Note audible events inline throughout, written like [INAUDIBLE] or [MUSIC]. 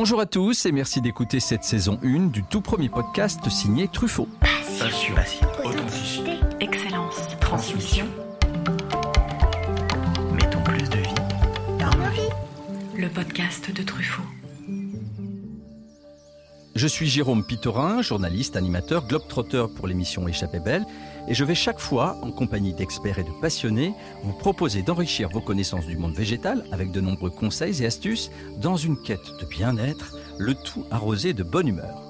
Bonjour à tous et merci d'écouter cette saison 1 du tout premier podcast signé Truffaut. Passion, authenticité, excellence, transmission. Mettons plus de vie dans nos vies. Le podcast de Truffaut. Je suis Jérôme Pitorin, journaliste, animateur, globetrotter pour l'émission Échappée Belle, et je vais chaque fois, en compagnie d'experts et de passionnés, vous proposer d'enrichir vos connaissances du monde végétal avec de nombreux conseils et astuces dans une quête de bien-être, le tout arrosé de bonne humeur.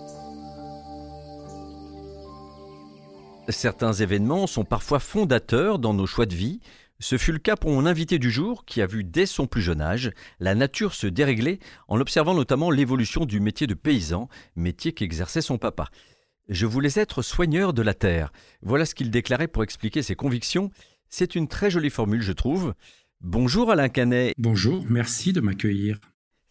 Certains événements sont parfois fondateurs dans nos choix de vie, ce fut le cas pour mon invité du jour qui a vu dès son plus jeune âge la nature se dérégler en observant notamment l'évolution du métier de paysan, métier qu'exerçait son papa. Je voulais être soigneur de la terre. Voilà ce qu'il déclarait pour expliquer ses convictions. C'est une très jolie formule, je trouve. Bonjour Alain Canet. Bonjour, merci de m'accueillir.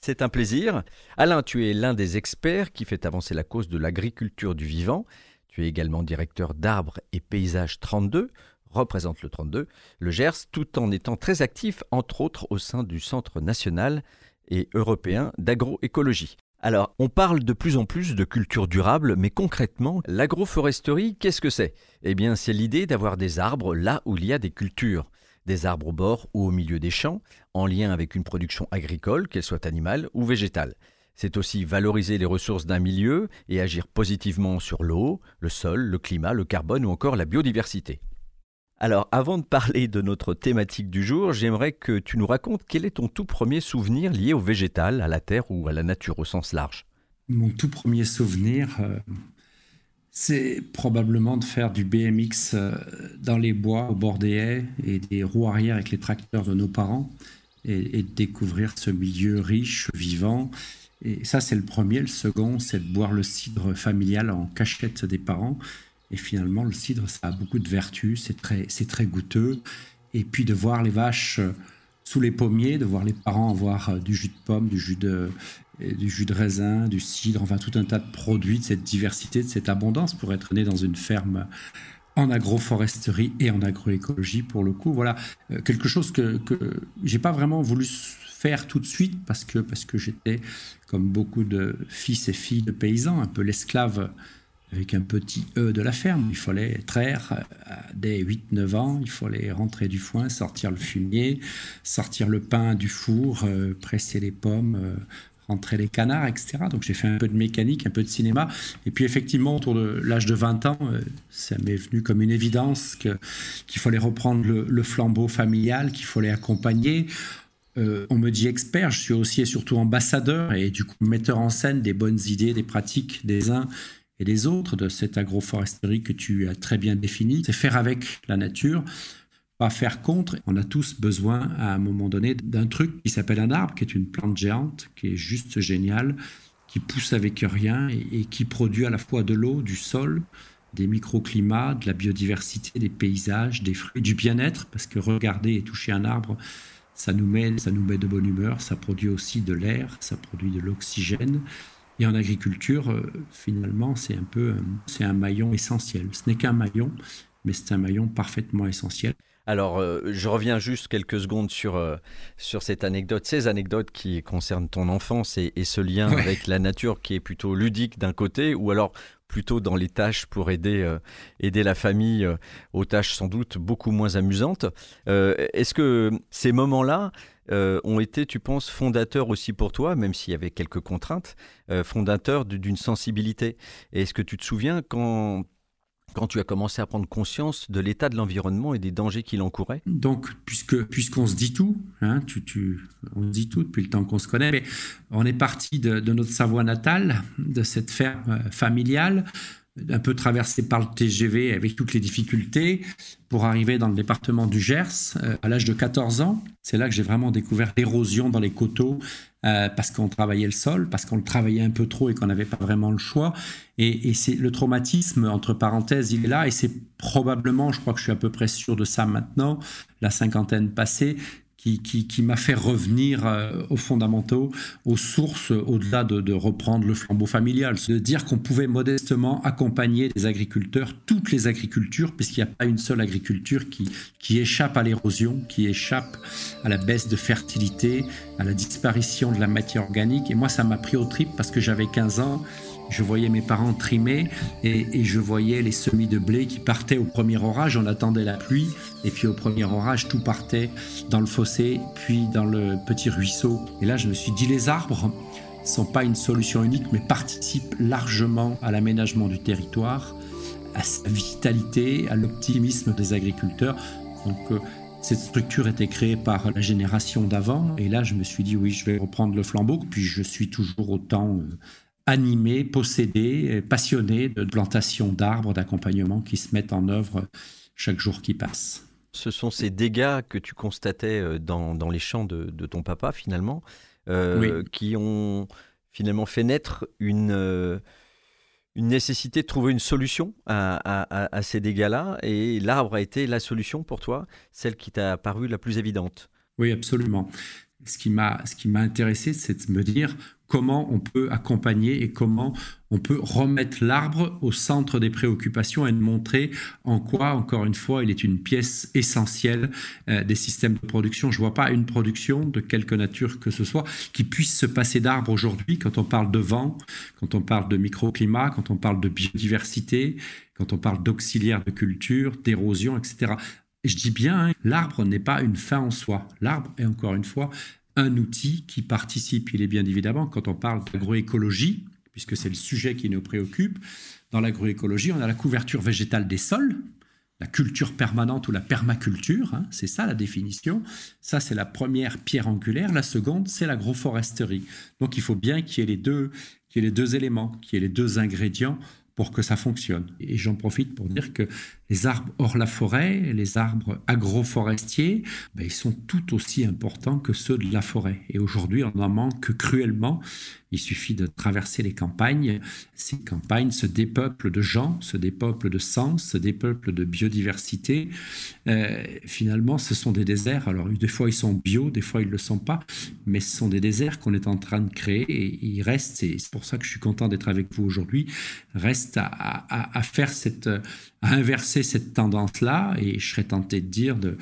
C'est un plaisir. Alain, tu es l'un des experts qui fait avancer la cause de l'agriculture du vivant. Tu es également directeur d'Arbres et Paysages 32, représente le 32, le Gers, tout en étant très actif, entre autres, au sein du Centre national et européen d'agroécologie. Alors, on parle de plus en plus de culture durable, mais concrètement, l'agroforesterie, qu'est-ce que c'est? Eh bien, c'est l'idée d'avoir des arbres là où il y a des cultures. Des arbres au bord ou au milieu des champs, en lien avec une production agricole, qu'elle soit animale ou végétale. C'est aussi valoriser les ressources d'un milieu et agir positivement sur l'eau, le sol, le climat, le carbone ou encore la biodiversité. Alors, avant de parler de notre thématique du jour, j'aimerais que tu nous racontes quel est ton tout premier souvenir lié au végétal, à la terre ou à la nature au sens large. Mon tout premier souvenir, euh, c'est probablement de faire du BMX euh, dans les bois, au bord des haies et des roues arrière avec les tracteurs de nos parents et, et de découvrir ce milieu riche, vivant. Et ça, c'est le premier. Le second, c'est de boire le cidre familial en cachette des parents et finalement, le cidre, ça a beaucoup de vertus, c'est très, très goûteux. Et puis de voir les vaches euh, sous les pommiers, de voir les parents avoir euh, du jus de pomme, du jus de, du jus de raisin, du cidre, enfin tout un tas de produits, de cette diversité, de cette abondance pour être né dans une ferme en agroforesterie et en agroécologie pour le coup. Voilà, euh, quelque chose que, que j'ai pas vraiment voulu faire tout de suite parce que, parce que j'étais, comme beaucoup de fils et filles de paysans, un peu l'esclave avec un petit E de la ferme. Il fallait traire euh, dès 8-9 ans, il fallait rentrer du foin, sortir le fumier, sortir le pain du four, euh, presser les pommes, euh, rentrer les canards, etc. Donc j'ai fait un peu de mécanique, un peu de cinéma. Et puis effectivement, autour de l'âge de 20 ans, ça m'est venu comme une évidence qu'il fallait reprendre le, flambeau familial, qu'il fallait accompagner. on me dit expert, je suis aussi et surtout ambassadeur et du coup metteur en scène des bonnes idées, des pratiques des uns et les autres de cette agroforesterie que tu as très bien définie. C'est faire avec la nature, pas faire contre. On a tous besoin à un moment donné d'un truc qui s'appelle un arbre, qui est une plante géante, qui est juste géniale, qui pousse avec rien et, qui produit à la fois de l'eau, du sol, des microclimats, de la biodiversité, des paysages, des fruits, du bien-être, parce que regarder et toucher un arbre, ça nous met, ça nous met de bonne humeur, ça produit aussi de l'air, ça produit de l'oxygène. Et en agriculture, euh, finalement, c'est un peu, euh, c'est un maillon essentiel. Ce n'est qu'un maillon, mais c'est un maillon parfaitement essentiel. Alors, euh, je reviens juste quelques secondes sur, sur cette anecdote, ces anecdotes qui concernent ton enfance et, ce lien avec la nature qui est plutôt ludique d'un côté, ou alors plutôt dans les tâches pour aider, aider la famille aux tâches sans doute beaucoup moins amusantes. Est-ce que ces moments-là, euh, ont été, tu penses, fondateurs aussi pour toi, même s'il y avait quelques contraintes, euh, fondateurs d'une sensibilité. est-ce que tu te souviens quand, quand tu as commencé à prendre conscience de l'état de l'environnement et des dangers qu'il encourait Donc, puisque puisqu'on se dit tout, hein, tu, tu, on se dit tout depuis le temps qu'on se connaît, mais on est parti de, de notre Savoie natale, de cette ferme euh, familiale, un peu traversé par le TGV avec toutes les difficultés pour arriver dans le département du Gers euh, à l'âge de 14 ans. C'est là que j'ai vraiment découvert l'érosion dans les coteaux euh, parce qu'on travaillait le sol, parce qu'on le travaillait un peu trop et qu'on n'avait pas vraiment le choix. Et, c'est le traumatisme, entre parenthèses, il est là et c'est probablement, je crois que je suis à peu près sûr de ça maintenant, la cinquantaine passée, qui, m'a fait revenir euh, aux fondamentaux, aux sources, au-delà de, reprendre le flambeau familial. De dire qu'on pouvait modestement accompagner les agriculteurs, toutes les agricultures, puisqu'il n'y a pas une seule agriculture qui, qui échappe à l'érosion, qui échappe à la baisse de fertilité, à la disparition de la matière organique. Et moi, ça m'a pris au trip parce que j'avais 15 ans je voyais mes parents trimer et, je voyais les semis de blé qui partaient au premier orage. On attendait la pluie et puis au premier orage, tout partait dans le fossé, puis dans le petit ruisseau. Et là, je me suis dit, les arbres sont pas une solution unique, mais participent largement à l'aménagement du territoire, à sa vitalité, à l'optimisme des agriculteurs. Donc, euh, cette structure était créée par la génération d'avant. Et là, je me suis dit, oui, je vais reprendre le flambeau. Puis je suis toujours autant euh, animé, possédé, passionné de plantation d'arbres, d'accompagnement qui se mettent en œuvre chaque jour qui passe. Ce sont ces dégâts que tu constatais euh, dans, dans les champs de, de, ton papa, finalement, euh, qui ont finalement fait naître une, euh, une nécessité de trouver une solution à, à, à ces dégâts-là. Et l'arbre a été la solution pour toi, celle qui t'a paru la plus évidente. Oui, absolument. Ce qui m'a intéressé, c'est de me dire comment on peut accompagner et comment on peut remettre l'arbre au centre des préoccupations et de montrer en quoi, encore une fois, il est une pièce essentielle euh, des systèmes de production. Je ne vois pas une production de quelque nature que ce soit qui puisse se passer d'arbres aujourd'hui quand on parle de vent, quand on parle de microclimat, quand on parle de biodiversité, quand on parle d'auxiliaires de culture, d'érosion, etc. Et je dis bien, hein, l'arbre n'est pas une fin en soi. L'arbre est encore une fois un outil qui participe, il est bien évidemment, quand on parle d'agroécologie, puisque c'est le sujet qui nous préoccupe, dans l'agroécologie, on a la couverture végétale des sols, la culture permanente ou la permaculture, hein, c'est ça la définition. Ça, c'est la première pierre angulaire. La seconde, c'est l'agroforesterie. Donc, il faut bien qu'il y ait les deux, qu'il y ait les deux éléments, qu'il y ait les deux ingrédients pour que ça fonctionne. Et j'en profite pour dire que les arbres hors la forêt, les arbres agroforestiers, ben, ils sont tout aussi importants que ceux de la forêt. Et aujourd'hui, on en manque cruellement. Il suffit de traverser les campagnes. Ces campagnes se dépeuplent de gens, se dépeuplent de sens, se dépeuplent de biodiversité. Euh, finalement, ce sont des déserts. Alors, des fois, ils sont bio, des fois, ils ne le sont pas. Mais ce sont des déserts qu'on est en train de créer et ils restent, et c'est pour ça que je suis content d'être avec vous aujourd'hui, restent à, à faire cette, à inverser cette tendance-là. Et je serais tenté de dire de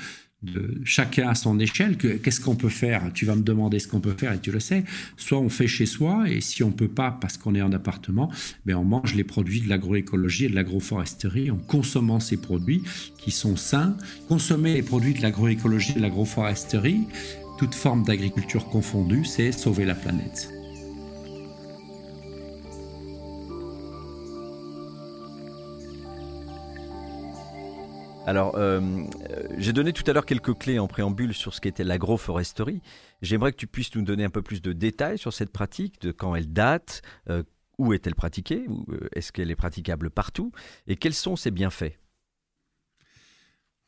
chacun à son échelle, qu'est-ce qu'on peut faire? Tu vas me demander ce qu'on peut faire et tu le sais. Soit on fait chez soi et si on peut pas parce qu'on est en appartement, ben on mange les produits de l'agroécologie et de l'agroforesterie en consommant ces produits qui sont sains. Consommer les produits de l'agroécologie et de l'agroforesterie, toute forme d'agriculture confondue, c'est sauver la planète. Alors, euh, j'ai donné tout à l'heure quelques clés en préambule sur ce qu'était l'agroforesterie. J'aimerais que tu puisses nous donner un peu plus de détails sur cette pratique, de quand elle date, euh, où est-elle pratiquée, euh, est-ce qu'elle est praticable partout, et quels sont ses bienfaits?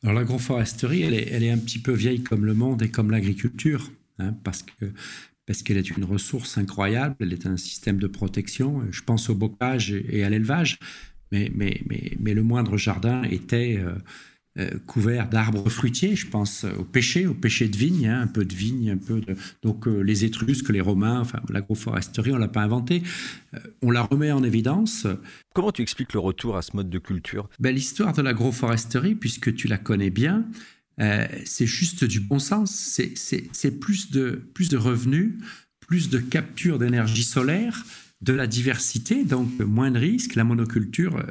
Alors, l'agroforesterie, elle est, un petit peu vieille comme le monde et comme l'agriculture, hein, parce qu'elle est une ressource incroyable, elle est un système de protection. Je pense au bocage et à l'élevage, mais, mais, mais, mais, le moindre jardin était euh, couvert d'arbres fruitiers. Je pense au pêcher, au pêcher de vigne, hein, un peu de vigne, un peu de. Donc euh, les Étrusques, les Romains, enfin l'agroforesterie, on l'a pas inventé. Euh, on la remet en évidence. Comment tu expliques le retour à ce mode de culture? Ben, L'histoire de l'agroforesterie, puisque tu la connais bien, c'est juste du bon sens. C'est plus de, plus de revenus, plus de capture d'énergie solaire, de la diversité, donc moins de risques. La monoculture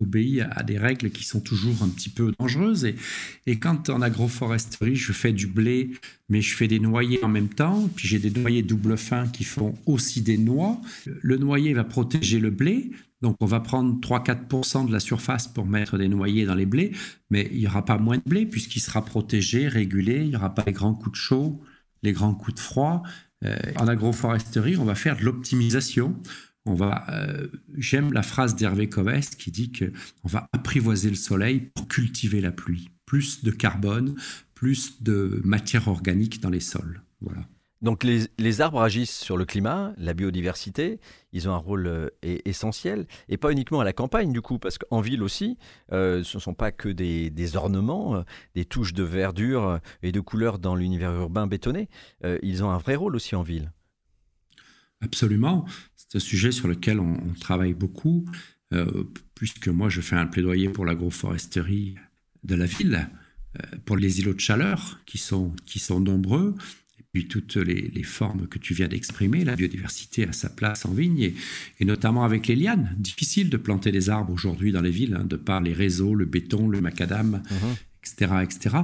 obéit à, des règles qui sont toujours un petit peu dangereuses. Et, et quand en agroforesterie, je fais du blé, mais je fais des noyers en même temps, puis j'ai des noyers double fin qui font aussi des noix, le noyer va protéger le blé. Donc on va prendre 3-4% de la surface pour mettre des noyers dans les blés, mais il n'y aura pas moins de blé puisqu'il sera protégé, régulé, il n'y aura pas les grands coups de chaud, les grands coups de froid. Euh, en agroforesterie, on va faire de l'optimisation on va, euh, j'aime la phrase d'Hervé Covest qui dit que on va apprivoiser le soleil pour cultiver la pluie. Plus de carbone, plus de matière organique dans les sols. Voilà. Donc les, arbres agissent sur le climat, la biodiversité, ils ont un rôle euh, essentiel, et pas uniquement à la campagne du coup, parce qu'en ville aussi, euh, ce ne sont pas que des, ornements, euh, des touches de verdure et de couleurs dans l'univers urbain bétonné, ils ont un vrai rôle aussi en ville. Absolument, c'est un sujet sur lequel on, travaille beaucoup, puisque moi je fais un plaidoyer pour l'agroforesterie de la ville, pour les îlots de chaleur qui sont, qui sont nombreux toutes les, formes que tu viens d'exprimer, la biodiversité a sa place en vigne, et, notamment avec les lianes. Difficile de planter des arbres aujourd'hui dans les villes, hein, de par les réseaux, le béton, le macadam, uh-huh etc., etc.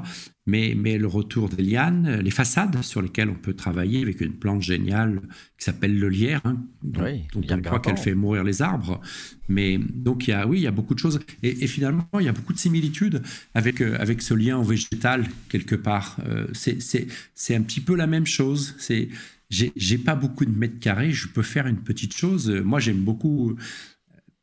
Mais, mais le retour des lianes, les façades sur lesquelles on peut travailler avec une plante géniale qui s'appelle le lierre, hein, dont, on croit qu'elle fait mourir les arbres. Mais donc, il y a, oui, il y a beaucoup de choses. Et, finalement, il y a beaucoup de similitudes avec, euh, avec ce lien au végétal, quelque part. Euh, c'est un petit peu la même chose. C'est j'ai pas beaucoup de mètres carrés, je peux faire une petite chose. Moi, j'aime beaucoup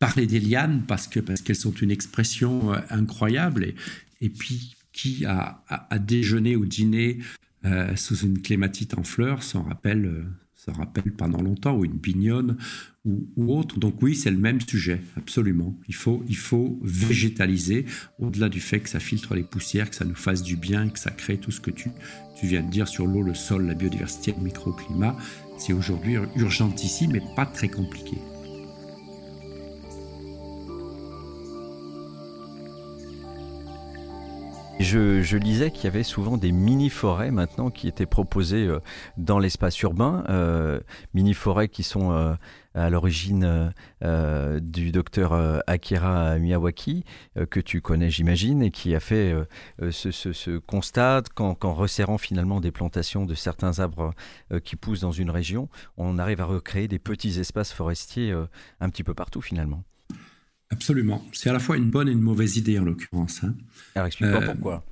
parler des lianes parce que parce qu'elles sont une expression euh, incroyable et, et puis qui a, déjeuné ou dîné euh, sous une clématite en fleurs s'en rappelle, euh, rappelle pendant longtemps, ou une pignonne ou, autre. Donc oui, c'est le même sujet, absolument. Il faut, il faut végétaliser, au-delà du fait que ça filtre les poussières, que ça nous fasse du bien, que ça crée tout ce que tu, tu viens de dire sur l'eau, le sol, la biodiversité, le microclimat. C'est aujourd'hui urgentissime mais pas très compliqué. Je, lisais qu'il y avait souvent des mini-forêts maintenant qui étaient proposées euh, dans l'espace urbain, euh, mini-forêts qui sont euh, à l'origine du docteur Akira Miyawaki, que tu connais j'imagine, et qui a fait ce, constat qu'en resserrant finalement des plantations de certains arbres qui poussent dans une région, on arrive à recréer des petits espaces forestiers un petit peu partout finalement. Absolument. C'est à la fois une bonne et une mauvaise idée en l'occurrence. Hein. Alors explique-moi euh, pourquoi.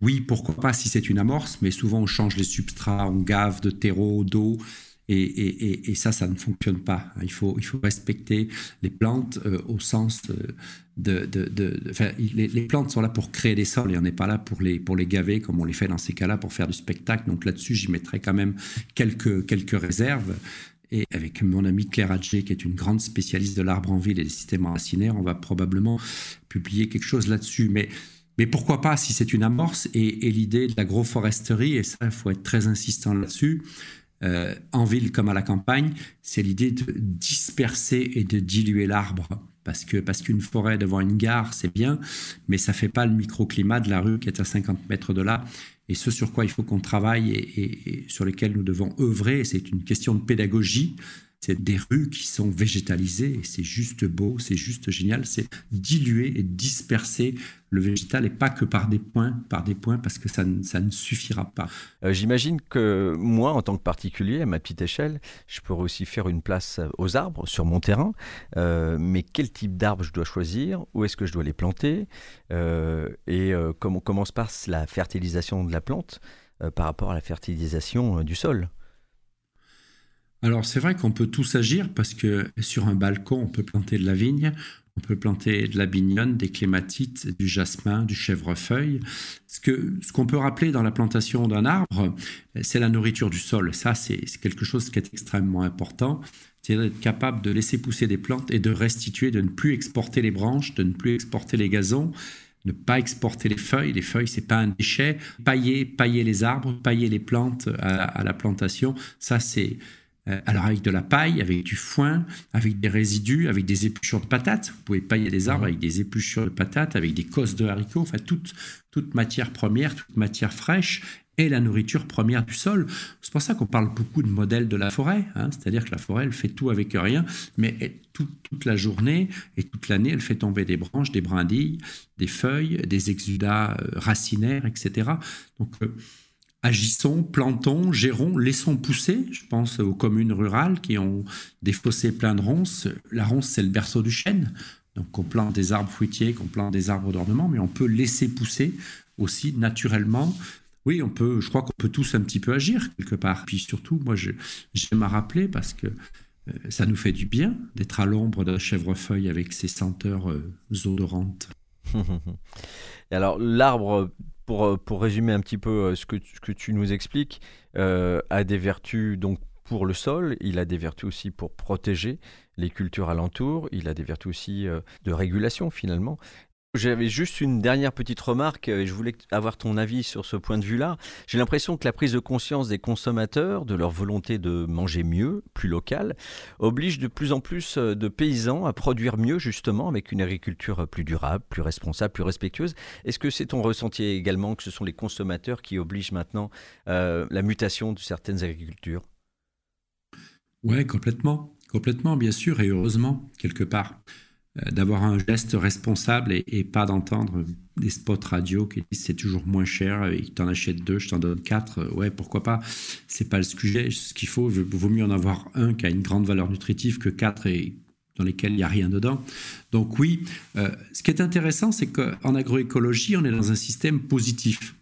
Oui, pourquoi pas si c'est une amorce, mais souvent on change les substrats, on gave de terreau, d'eau, et, ça, ça ne fonctionne pas. Il faut, il faut respecter les plantes euh, au sens euh, de... de, enfin, les, plantes sont là pour créer des sols et on n'est pas là pour les, pour les gaver comme on les fait dans ces cas-là pour faire du spectacle. Donc là-dessus, j'y mettrai quand même quelques, quelques réserves. Et avec mon ami Claire Adjé, qui est une grande spécialiste de l'arbre en ville et des systèmes racinaires, on va probablement publier quelque chose là-dessus. Mais, mais pourquoi pas si c'est une amorce et, l'idée de l'agroforesterie, et ça, il faut être très insistant là-dessus, euh, en ville comme à la campagne, c'est l'idée de disperser et de diluer l'arbre. Parce que parce qu'une forêt devant une gare, c'est bien, mais ça fait pas le microclimat de la rue qui est à 50 mètres de là et ce sur quoi il faut qu'on travaille et, sur lesquels nous devons œuvrer, c'est une question de pédagogie. C'est des rues qui sont végétalisées c'est juste beau, c'est juste génial. C'est diluer et disperser le végétal et pas que par des points, par des points parce que ça, ça ne suffira pas. Euh, j'imagine que moi, en tant que particulier, à ma petite échelle, je pourrais aussi faire une place aux arbres sur mon terrain. Euh, mais quel type d'arbres je dois choisir? Où est-ce que je dois les planter? Euh, Et comment, comment se passe la fertilisation de la plante par rapport à la fertilisation du sol? Alors c'est vrai qu'on peut tous agir parce que sur un balcon, on peut planter de la vigne, on peut planter de la bignonne, des clématites, du jasmin, du chèvrefeuille. Ce qu'on ce qu'on peut rappeler dans la plantation d'un arbre, c'est la nourriture du sol. Ça, c'est quelque chose qui est extrêmement important. C'est d'être capable de laisser pousser des plantes et de restituer, de ne plus exporter les branches, de ne plus exporter les gazons, ne pas exporter les feuilles. Les feuilles, c'est pas un déchet. Pailler, pailler les arbres, pailler les plantes à la plantation, ça, c'est alors avec de la paille, avec du foin, avec des résidus, avec des épluchures de patates. Vous pouvez pailler des arbres avec des épluchures de patates, avec des cosses de haricots, enfin toute, toute matière première, toute matière fraîche est la nourriture première du sol. C'est pour ça qu'on parle beaucoup de modèle de la forêt, hein. c'est-à-dire que la forêt, elle fait tout avec rien, mais toute la journée et toute l'année, elle fait tomber des branches, des brindilles, des feuilles, des exudats euh, racinaires, etc. Donc euh, agissons, plantons, gérons, laissons pousser. Je pense aux communes rurales qui ont des fossés pleins de ronces. La ronce, c'est le berceau du chêne. Donc on plante des arbres fruitiers, qu'on plante des arbres d'ornement, mais on peut laisser pousser aussi naturellement. Oui, on peut, je crois qu'on peut tous un petit peu agir quelque part. Puis surtout, moi, j'aime à rappeler parce que euh, ça nous fait du bien d'être à l'ombre d'un chèvrefeuille avec ses senteurs euh, odorantes. [LAUGHS] Et alors, l'arbre pour, pour résumer un petit peu ce que, ce que tu nous expliques, a des vertus donc pour le sol, il a des vertus aussi pour protéger les cultures alentours, il a des vertus aussi de régulation finalement. J'avais juste une dernière petite remarque et je voulais avoir ton avis sur ce point de vue-là. J'ai l'impression que la prise de conscience des consommateurs, de leur volonté de manger mieux, plus local, oblige de plus en plus euh, de paysans à produire mieux justement avec une agriculture plus durable, plus responsable, plus respectueuse. Est-ce que c'est ton ressenti également que ce sont les consommateurs qui obligent maintenant euh, la mutation de certaines agricultures? Oui, complètement. Complètement, bien sûr, et heureusement, quelque part. Euh, d'avoir un geste responsable et, pas d'entendre des spots radio qui disent c'est toujours moins cher et t'en achètes deux, je t'en donne quatre. Euh, ouais, pourquoi pas C'est pas le sujet. Ce qu'il faut, vaut mieux en avoir un qui a une grande valeur nutritive que quatre et dans lesquels il n'y a rien dedans. Donc oui, euh, ce qui est intéressant, c'est qu'en agroécologie, on est dans un système positif.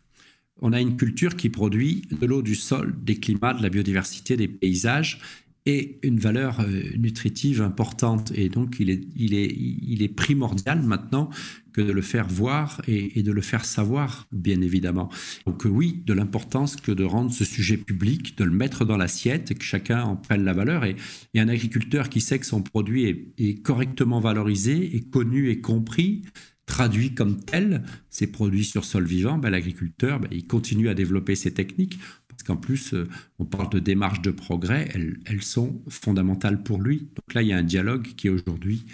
On a une culture qui produit de l'eau, du sol, des climats, de la biodiversité, des paysages, et une valeur euh, nutritive importante. Et donc, il est, primordial maintenant que de le faire voir et, de le faire savoir, bien évidemment. Donc oui, de l'importance que de rendre ce sujet public, de le mettre dans l'assiette et que chacun en prenne la valeur. Et, un agriculteur qui sait que son produit est, correctement valorisé, est connu et compris, traduit comme tel, ces produits sur sol vivant, ben, l'agriculteur, ben, il continue à développer ses techniques parce qu'en plus, euh, on parle de démarches de progrès, elles, elles, sont fondamentales pour lui. Donc là, il y a un dialogue qui est aujourd'hui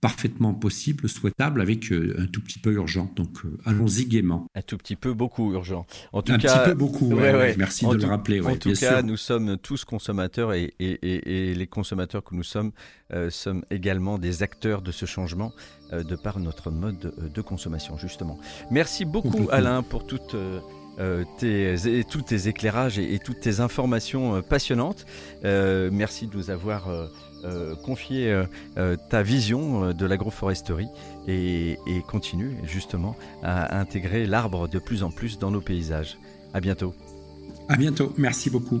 parfaitement possible, souhaitable, avec euh, un tout petit peu urgent. Donc euh, allons-y gaiement. Un tout petit peu beaucoup urgent. En tout un cas, petit peu beaucoup, merci de le rappeler. en tout cas, nous sommes tous consommateurs et, et, les consommateurs que nous sommes sommes également des acteurs de ce changement de par notre mode de consommation, justement. Merci beaucoup Alain pour toute euh, tes, tous tes éclairages et, toutes tes informations euh, passionnantes. Euh, merci de nous avoir confié ta vision de l'agroforesterie et, et, continue justement à intégrer l'arbre de plus en plus dans nos paysages. À bientôt. À bientôt. Merci beaucoup.